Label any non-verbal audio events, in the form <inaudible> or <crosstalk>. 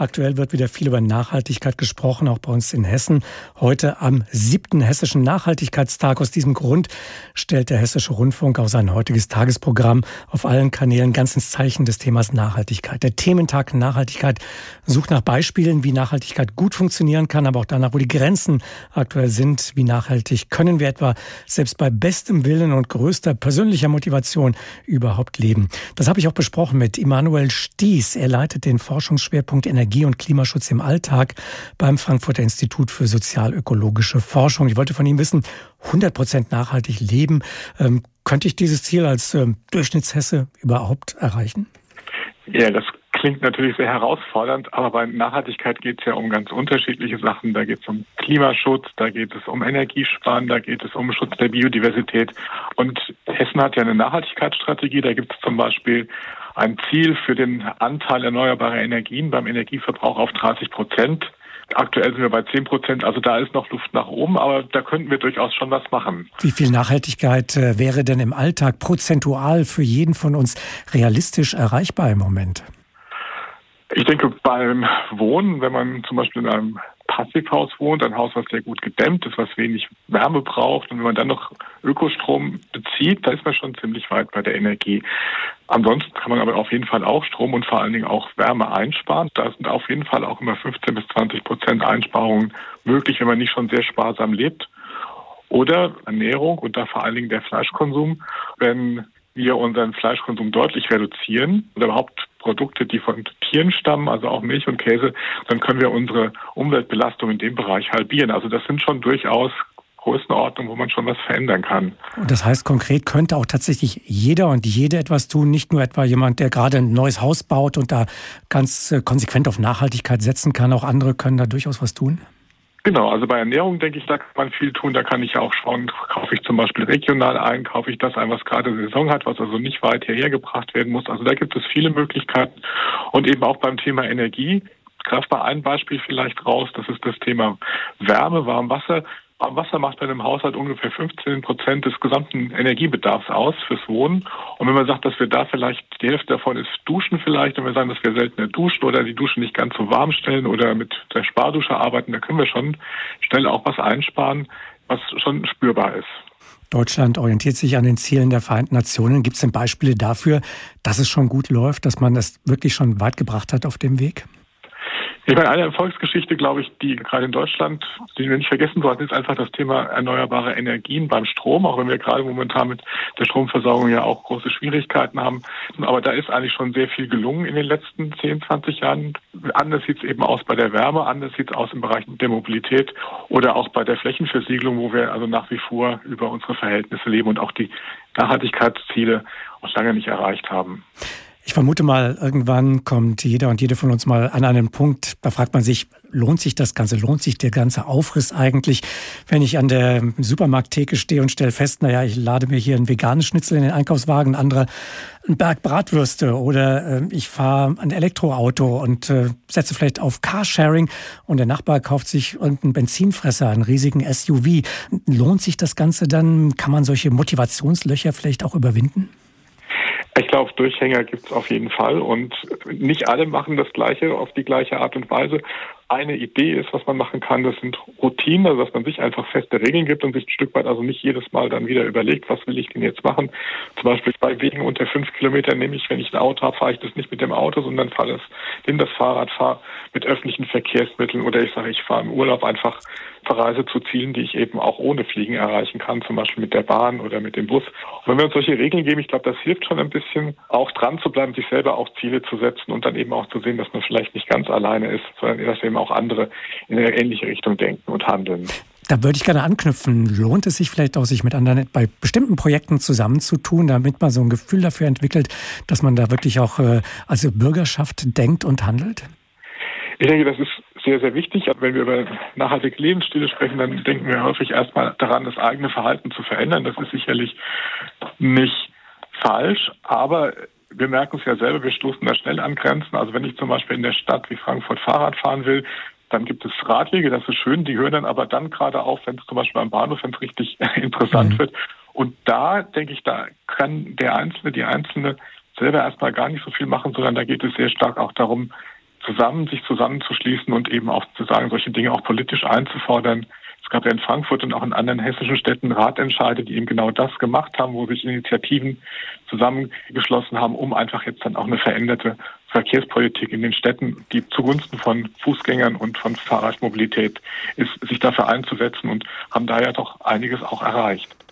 Aktuell wird wieder viel über Nachhaltigkeit gesprochen, auch bei uns in Hessen. Heute am siebten Hessischen Nachhaltigkeitstag. Aus diesem Grund stellt der Hessische Rundfunk auch sein heutiges Tagesprogramm auf allen Kanälen ganz ins Zeichen des Themas Nachhaltigkeit. Der Thementag Nachhaltigkeit sucht nach Beispielen, wie Nachhaltigkeit gut funktionieren kann, aber auch danach, wo die Grenzen aktuell sind. Wie nachhaltig können wir etwa selbst bei bestem Willen und größter persönlicher Motivation überhaupt leben? Das habe ich auch besprochen mit Immanuel Sties. Er leitet den Forschungsschwerpunkt Energie und Klimaschutz im Alltag beim Frankfurter Institut für sozialökologische Forschung. Ich wollte von ihm wissen, 100 Prozent nachhaltig leben. Ähm, könnte ich dieses Ziel als ähm, Durchschnittshesse überhaupt erreichen? Ja, das klingt natürlich sehr herausfordernd, aber bei Nachhaltigkeit geht es ja um ganz unterschiedliche Sachen. Da geht es um Klimaschutz, da geht es um Energiesparen, da geht es um Schutz der Biodiversität. Und Hessen hat ja eine Nachhaltigkeitsstrategie. Da gibt es zum Beispiel ein Ziel für den Anteil erneuerbarer Energien beim Energieverbrauch auf 30 Prozent. Aktuell sind wir bei 10 Prozent, also da ist noch Luft nach oben, aber da könnten wir durchaus schon was machen. Wie viel Nachhaltigkeit äh, wäre denn im Alltag prozentual für jeden von uns realistisch erreichbar im Moment? Ich denke, beim Wohnen, wenn man zum Beispiel in einem Passivhaus wohnt, ein Haus, was sehr gut gedämmt ist, was wenig Wärme braucht, und wenn man dann noch Ökostrom bezieht, da ist man schon ziemlich weit bei der Energie. Ansonsten kann man aber auf jeden Fall auch Strom und vor allen Dingen auch Wärme einsparen. Da sind auf jeden Fall auch immer 15 bis 20 Prozent Einsparungen möglich, wenn man nicht schon sehr sparsam lebt. Oder Ernährung und da vor allen Dingen der Fleischkonsum. Wenn wir unseren Fleischkonsum deutlich reduzieren oder überhaupt Produkte, die von Tieren stammen, also auch Milch und Käse, dann können wir unsere Umweltbelastung in dem Bereich halbieren. Also das sind schon durchaus Größenordnungen, wo man schon was verändern kann. Und das heißt, konkret könnte auch tatsächlich jeder und jede etwas tun, nicht nur etwa jemand, der gerade ein neues Haus baut und da ganz äh, konsequent auf Nachhaltigkeit setzen kann. Auch andere können da durchaus was tun. Genau, also bei Ernährung denke ich, da kann man viel tun. Da kann ich auch schauen, kaufe ich zum Beispiel regional ein, kaufe ich das ein, was gerade Saison hat, was also nicht weit hierher gebracht werden muss. Also da gibt es viele Möglichkeiten. Und eben auch beim Thema Energie. Greift mal ein Beispiel vielleicht raus, das ist das Thema Wärme, Warmwasser. Wasser macht bei einem Haushalt ungefähr 15 Prozent des gesamten Energiebedarfs aus fürs Wohnen. Und wenn man sagt, dass wir da vielleicht die Hälfte davon ist Duschen vielleicht, wenn wir sagen, dass wir seltener duschen oder die Dusche nicht ganz so warm stellen oder mit der Spardusche arbeiten, da können wir schon schnell auch was einsparen, was schon spürbar ist. Deutschland orientiert sich an den Zielen der Vereinten Nationen. Gibt es denn Beispiele dafür, dass es schon gut läuft, dass man das wirklich schon weit gebracht hat auf dem Weg? Ich meine, eine Erfolgsgeschichte, glaube ich, die gerade in Deutschland, die wir nicht vergessen sollten, ist einfach das Thema erneuerbare Energien beim Strom, auch wenn wir gerade momentan mit der Stromversorgung ja auch große Schwierigkeiten haben. Aber da ist eigentlich schon sehr viel gelungen in den letzten 10, 20 Jahren. Anders sieht es eben aus bei der Wärme, anders sieht es aus im Bereich der Mobilität oder auch bei der Flächenversiegelung, wo wir also nach wie vor über unsere Verhältnisse leben und auch die Nachhaltigkeitsziele auch lange nicht erreicht haben. Ich vermute mal, irgendwann kommt jeder und jede von uns mal an einen Punkt, da fragt man sich, lohnt sich das Ganze, lohnt sich der ganze Aufriss eigentlich? Wenn ich an der Supermarkttheke stehe und stelle fest, naja, ich lade mir hier ein veganes Schnitzel in den Einkaufswagen, andere ein Berg Bratwürste oder äh, ich fahre ein Elektroauto und äh, setze vielleicht auf Carsharing und der Nachbar kauft sich irgendeinen Benzinfresser, einen riesigen SUV. Lohnt sich das Ganze dann? Kann man solche Motivationslöcher vielleicht auch überwinden? Ich glaube, Durchhänger gibt es auf jeden Fall und nicht alle machen das Gleiche auf die gleiche Art und Weise eine Idee ist, was man machen kann, das sind Routinen, also dass man sich einfach feste Regeln gibt und sich ein Stück weit also nicht jedes Mal dann wieder überlegt, was will ich denn jetzt machen. Zum Beispiel bei Wegen unter fünf Kilometern nehme ich, wenn ich ein Auto habe, fahre ich das nicht mit dem Auto, sondern fahre das, nehme das Fahrrad, fahre mit öffentlichen Verkehrsmitteln oder ich sage, ich fahre im Urlaub einfach verreise zu Zielen, die ich eben auch ohne Fliegen erreichen kann, zum Beispiel mit der Bahn oder mit dem Bus. Und wenn wir uns solche Regeln geben, ich glaube, das hilft schon ein bisschen, auch dran zu bleiben, sich selber auch Ziele zu setzen und dann eben auch zu sehen, dass man vielleicht nicht ganz alleine ist, sondern dass eben auch andere in eine ähnliche Richtung denken und handeln. Da würde ich gerne anknüpfen. Lohnt es sich vielleicht auch, sich mit anderen bei bestimmten Projekten zusammenzutun, damit man so ein Gefühl dafür entwickelt, dass man da wirklich auch äh, als Bürgerschaft denkt und handelt? Ich denke, das ist sehr, sehr wichtig. Wenn wir über nachhaltige Lebensstile sprechen, dann denken wir häufig erstmal daran, das eigene Verhalten zu verändern. Das ist sicherlich nicht falsch, aber wir merken es ja selber, wir stoßen da schnell an Grenzen. Also wenn ich zum Beispiel in der Stadt wie Frankfurt Fahrrad fahren will, dann gibt es Radwege, das ist schön, die hören dann aber dann gerade auf, wenn es zum Beispiel am Bahnhof, wenn es richtig <laughs> interessant mhm. wird. Und da denke ich, da kann der Einzelne, die Einzelne selber erstmal gar nicht so viel machen, sondern da geht es sehr stark auch darum, zusammen, sich zusammenzuschließen und eben auch zu sagen, solche Dinge auch politisch einzufordern. Es gab ja in Frankfurt und auch in anderen hessischen Städten Ratentscheide, die eben genau das gemacht haben, wo sich Initiativen zusammengeschlossen haben, um einfach jetzt dann auch eine veränderte Verkehrspolitik in den Städten, die zugunsten von Fußgängern und von Fahrradmobilität ist, sich dafür einzusetzen und haben daher doch einiges auch erreicht.